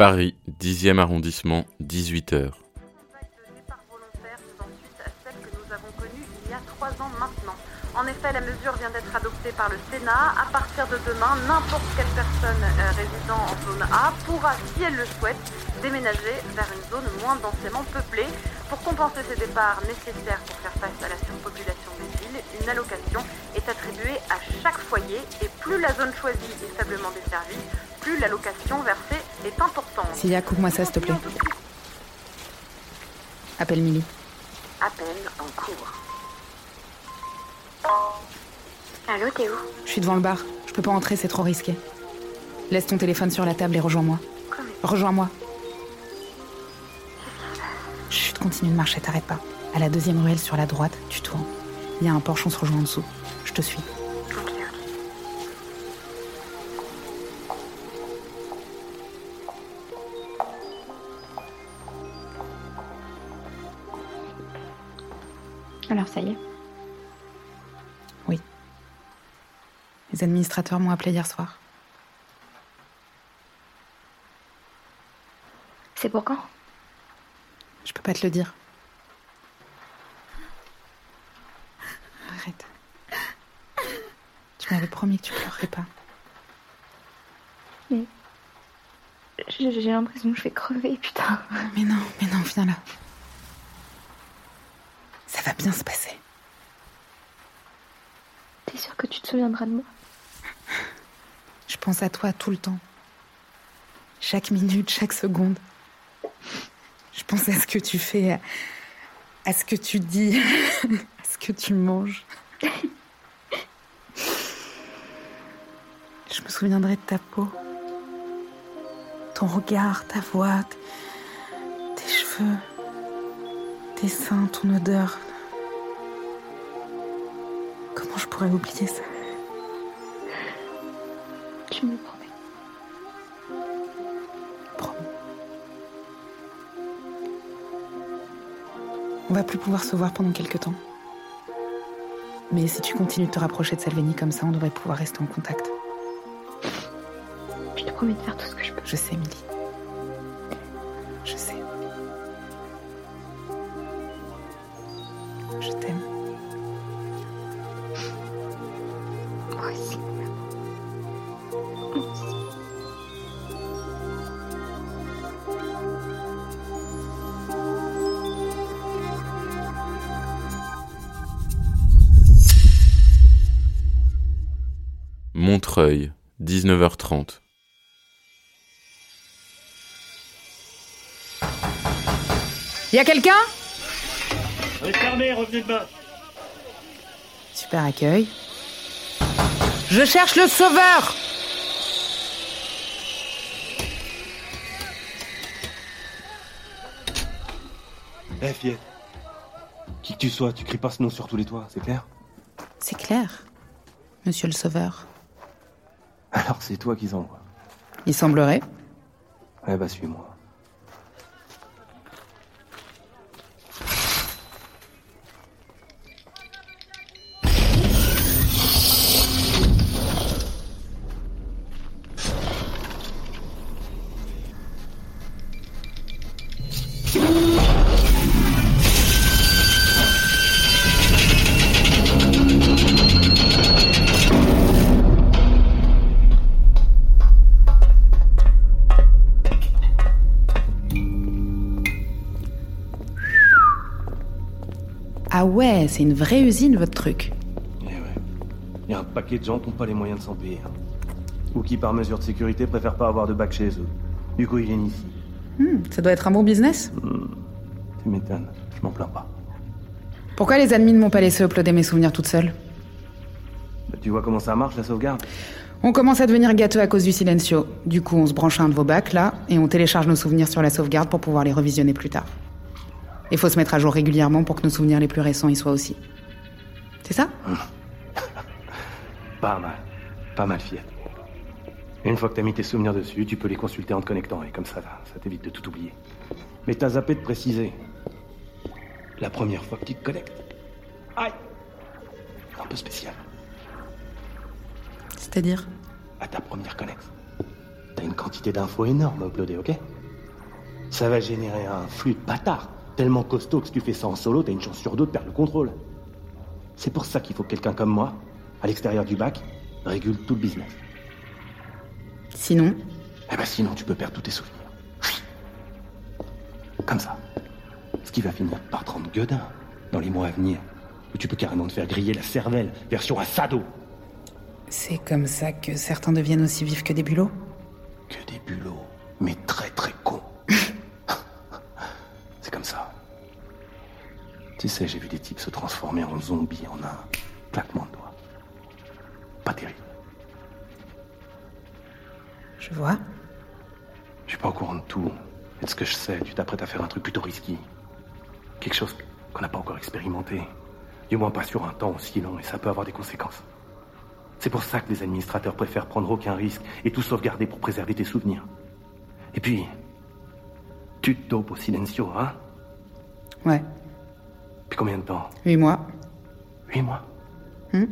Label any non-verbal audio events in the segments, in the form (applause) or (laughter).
Paris, 10e arrondissement, 18h. En effet, la mesure vient d'être adoptée par le Sénat. À partir de demain, n'importe quelle personne euh, résidant en zone A pourra, si elle le souhaite, déménager vers une zone moins densément peuplée. Pour compenser ces départs nécessaires pour faire face à la surpopulation des villes, une allocation est attribuée à chaque foyer et plus la zone choisie est faiblement desservie, plus l'allocation versée est importante. S'il coupe-moi ça, s'il te plaît. Appelle Milly. Appel en cours. Allô, t'es où? Je suis devant le bar. Je peux pas entrer, c'est trop risqué. Laisse ton téléphone sur la table et rejoins-moi. Rejoins-moi. Chut, continue de marcher, t'arrêtes pas. À la deuxième ruelle sur la droite, tu tournes. Il y a un porche, on se rejoint en dessous. Je te suis. Alors ça y est. Oui. Les administrateurs m'ont appelé hier soir. C'est pour quand? Je peux pas te le dire. Arrête. Tu m'avais promis que tu pleurerais pas. Mais. J'ai l'impression que je vais crever, putain. Mais non, mais non, viens là. Ça va bien se passer. T'es sûr que tu te souviendras de moi? Je pense à toi tout le temps. Chaque minute, chaque seconde. Je pense à ce que tu fais, à, ce que tu dis, (laughs) à ce que tu manges. Je me souviendrai de ta peau, ton regard, ta voix, tes cheveux, tes seins, ton odeur, Comment je pourrais oublier ça Tu me promets. Promis. On va plus pouvoir se voir pendant quelques temps. Mais si tu continues de te rapprocher de Salvini comme ça, on devrait pouvoir rester en contact. Je te promets de faire tout ce que je peux. Je sais, Milly. Montreuil, 19h30. Y a quelqu'un? Fermez, revenez de bas. Super accueil. Je cherche le sauveur Eh, fillette. Qui que tu sois, tu cries pas ce nom sur tous les toits, c'est clair? C'est clair, monsieur le sauveur. Alors c'est toi qu'ils envoient. Il semblerait. Eh bah, suis-moi. Ah ouais, c'est une vraie usine, votre truc. Eh ouais. Y a un paquet de gens qui n'ont pas les moyens de s'en payer. hein. Ou qui, par mesure de sécurité, préfèrent pas avoir de bac chez eux. Du coup, ils viennent ici. Hmm, ça doit être un bon business. Tu m'étonnes, je m'en plains pas. Pourquoi les admins ne m'ont pas laissé uploader mes souvenirs toute seule? Bah, tu vois comment ça marche, la sauvegarde? On commence à devenir gâteux à cause du silencio. Du coup, on se branche à un de vos bacs, là, et on télécharge nos souvenirs sur la sauvegarde pour pouvoir les revisionner plus tard. Il faut se mettre à jour régulièrement pour que nos souvenirs les plus récents y soient aussi. C'est ça? Pas mal. Pas mal, fillette. Une fois que t'as mis tes souvenirs dessus, tu peux les consulter en te connectant, et comme ça, ça t'évite de tout oublier. Mais t'as zappé de préciser. La première fois que tu te connectes. Aïe Un peu spécial. C'est-à-dire? À ta première connexion. t'as une quantité d'infos énorme à uploader, ok? Ça va générer un flux de bâtard, tellement costaud que si tu fais ça en solo, t'as une chance sur deux de perdre le contrôle. C'est pour ça qu'il faut que quelqu'un comme moi, à l'extérieur du bac, régule tout le business. Sinon, Eh ben sinon, tu peux perdre tous tes souvenirs. Comme ça. Ce qui va finir par te rendre gueudin dans les mois à venir, où tu peux carrément te faire griller la cervelle, version assado. c'est comme ça que certains deviennent aussi vifs que des bulots Que des bulots, mais très très Tu sais, j'ai vu des types se transformer en zombies en un claquement de doigts. Pas terrible. Je vois. Je suis pas au courant de tout. Et de ce que je sais, tu t'apprêtes à faire un truc plutôt risqué. Quelque chose qu'on n'a pas encore expérimenté. Du moins pas sur un temps aussi long, et ça peut avoir des conséquences. C'est pour ça que les administrateurs préfèrent prendre aucun risque et tout sauvegarder pour préserver tes souvenirs. Et puis, tu te dopes au silencio, hein? Ouais. Puis combien de temps Huit mois. Huit mois. Hmm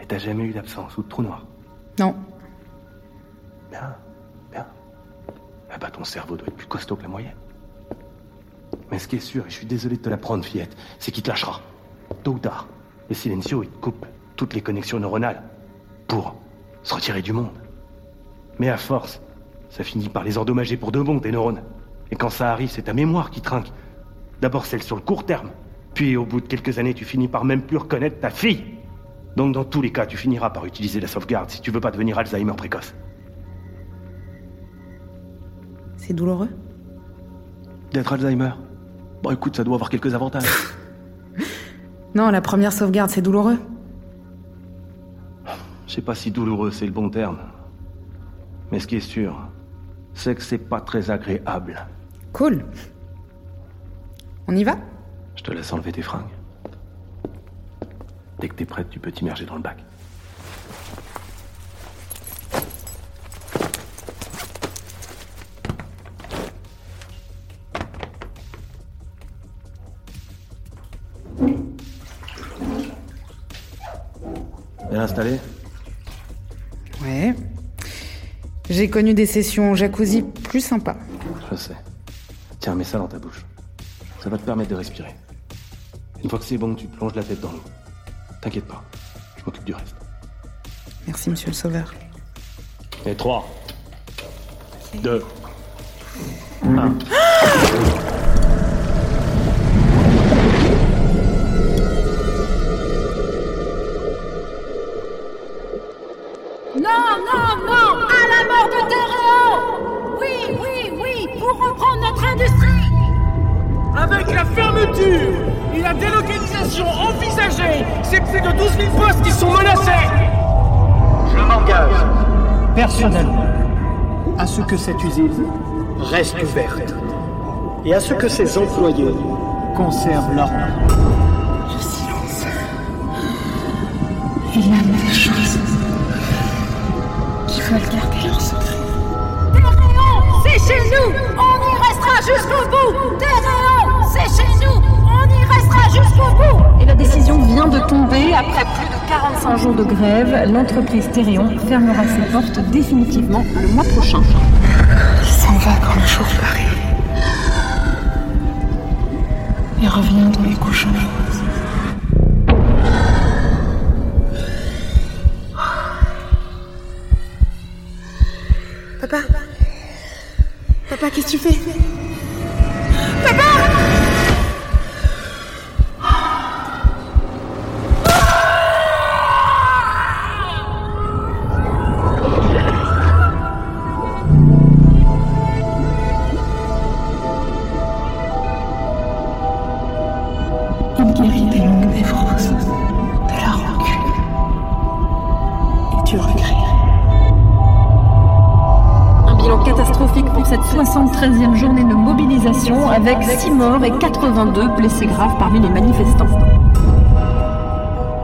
Et t'as jamais eu d'absence ou de trou noir Non. Bien, bien. Ah bah ton cerveau doit être plus costaud que la moyenne. Mais ce qui est sûr, et je suis désolé de te l'apprendre, fillette, c'est qu'il te lâchera. Tôt ou tard. Et Silencio, il te coupe toutes les connexions neuronales. Pour se retirer du monde. Mais à force, ça finit par les endommager pour de bon, tes neurones. Et quand ça arrive, c'est ta mémoire qui trinque. D'abord celle sur le court terme. Puis au bout de quelques années, tu finis par même plus reconnaître ta fille. Donc dans tous les cas, tu finiras par utiliser la sauvegarde si tu veux pas devenir Alzheimer précoce. C'est douloureux? D'être Alzheimer? Bon, écoute, ça doit avoir quelques avantages. (laughs) Non, la première sauvegarde, c'est douloureux. Je sais pas si douloureux c'est le bon terme. Mais ce qui est sûr, c'est que c'est pas très agréable. Cool. On y va? Je te laisse enlever tes fringues. Dès que t'es prête, tu peux t'immerger dans le bac. Bien installé? Ouais. J'ai connu des sessions jacuzzi plus sympas. Je sais. Tiens, mets ça dans ta bouche. Ça va te permettre de respirer. Une fois que c'est bon, tu plonges la tête dans l'eau. T'inquiète pas, je m'occupe du reste. Merci, monsieur le sauveur. Et 3, 2, 1. Non, non, non À la mort de Terréo Oui, oui, oui Pour reprendre notre industrie Avec la fermeture et la délocalisation envisagée, c'est plus de 12 000 postes qui sont menacés. Je m'engage personnellement à ce que cette usine reste ouverte et à ce que ses employés conservent leur nom. Le silence. Il y a des choses qui veulent garder leur secret. Terréon, c'est chez nous On y restera jusqu'au bout Terréon, de tomber. Après plus de 45 jours de grève, l'entreprise Thérion fermera ses portes définitivement le mois prochain. Il s'en va quand le jour paraît. Et revient dans les couches roses. Papa? Papa, qu'est-ce que tu fais? Du regret. Un bilan catastrophique pour cette 73e journée de mobilisation avec 6 morts et 82 blessés graves parmi les manifestants.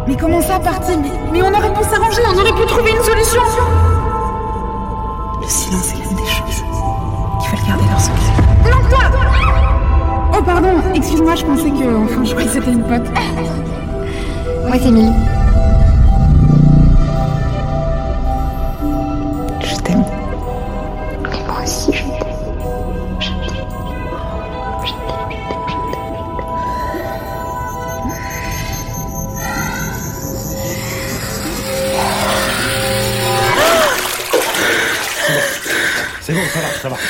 Mais comment ça, parti? Mais, mais on aurait pu s'arranger, on aurait pu trouver une solution Le silence est l'une des choses qui veulent garder leur secret. Non, toi Oh, pardon, excuse-moi, je pensais que... Enfin, je croyais que c'était une pote. Moi, c'est Milly. Ça va.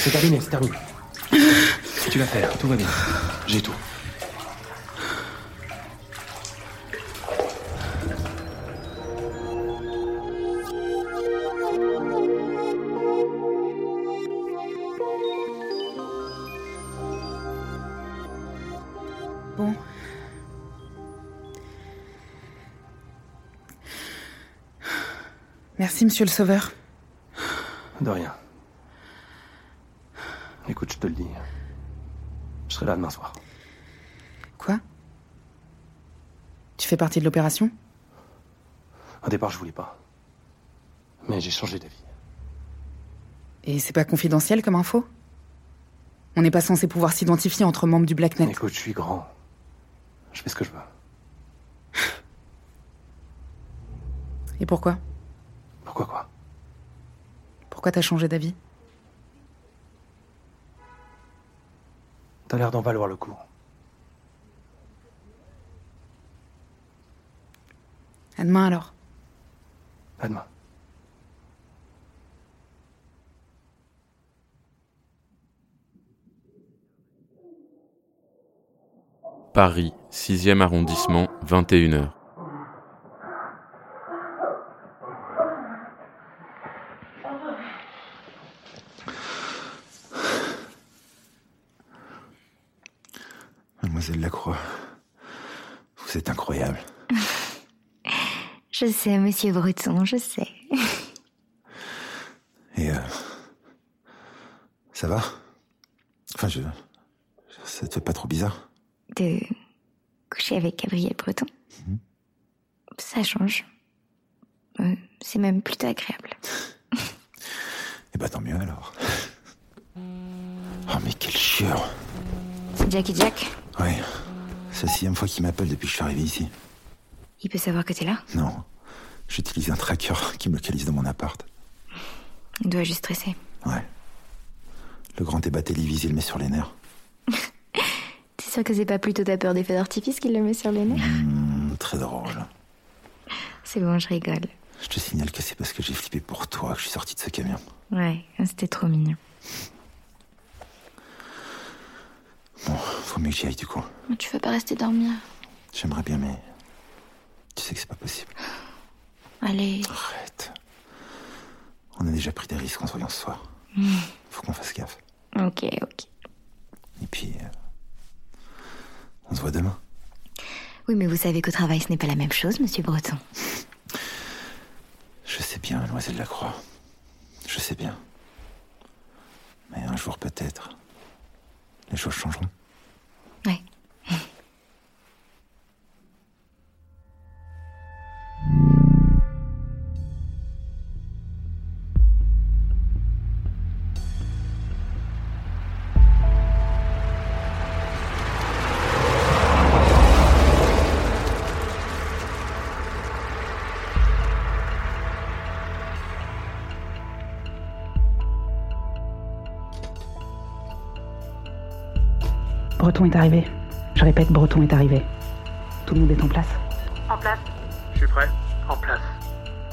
C'est terminé, c'est terminé. Tu vas faire, tout va bien. J'ai tout. Bon. Merci, monsieur le sauveur. De rien. Écoute, je te le dis. Je serai là demain soir. Quoi? Tu fais partie de l'opération? Au départ, je voulais pas. Mais j'ai changé d'avis. Et c'est pas confidentiel comme info? On n'est pas censé pouvoir s'identifier entre membres du Blacknet. Écoute, je suis grand. Je fais ce que je veux. Et pourquoi? Pourquoi quoi? Pourquoi t'as changé d'avis? T'as l'air d'en valoir le coup. À demain alors. À demain. Paris, 6e arrondissement, 21h. Mademoiselle Lacroix, vous êtes incroyable. (laughs) Je sais, monsieur Breton, je sais. (laughs) Et euh, ça va? Enfin, je. Ça te fait pas trop bizarre? De coucher avec Gabriel Breton. Ça change. Euh, C'est même plutôt agréable. (laughs) Eh bah tant mieux alors. Oh mais quel chieur C'est Jackie Jack. Ouais. C'est la sixième fois qu'il m'appelle depuis que je suis arrivé ici. Il peut savoir que t'es là? Non. J'utilise un tracker qui me localise dans mon appart. Il doit juste stresser. Ouais. Le grand débat télévisé le met sur les nerfs. (laughs) T'es sûr que c'est pas plutôt ta peur des feux d'artifice qui le met sur les nerfs? Hmm, très drôle. (laughs) C'est bon, je rigole. Je te signale que c'est parce que j'ai flippé pour toi que je suis sorti de ce camion. Ouais, c'était trop mignon. Bon, faut mieux que j'y aille du coup. Tu veux pas rester dormir J'aimerais bien, mais. Tu sais que c'est pas possible. Allez. Arrête. On a déjà pris des risques en se voyant ce soir. Hmm. Faut qu'on fasse gaffe. Ok, ok. Et puis. euh, On se voit demain. Oui, mais vous savez qu'au travail, ce n'est pas la même chose, monsieur Breton. Je sais bien, mademoiselle Lacroix. Je sais bien. Mais un jour peut-être, les choses changeront. Ouais. Breton est arrivé. Je répète, Breton est arrivé. Tout le monde est en place. En place. Je suis prêt. En place.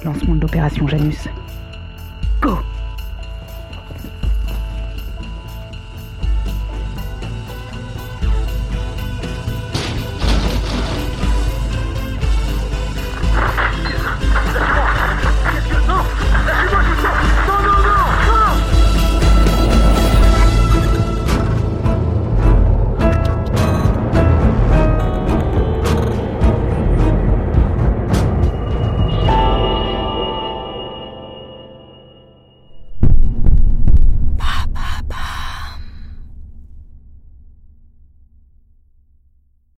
Lancement de l'opération Janus.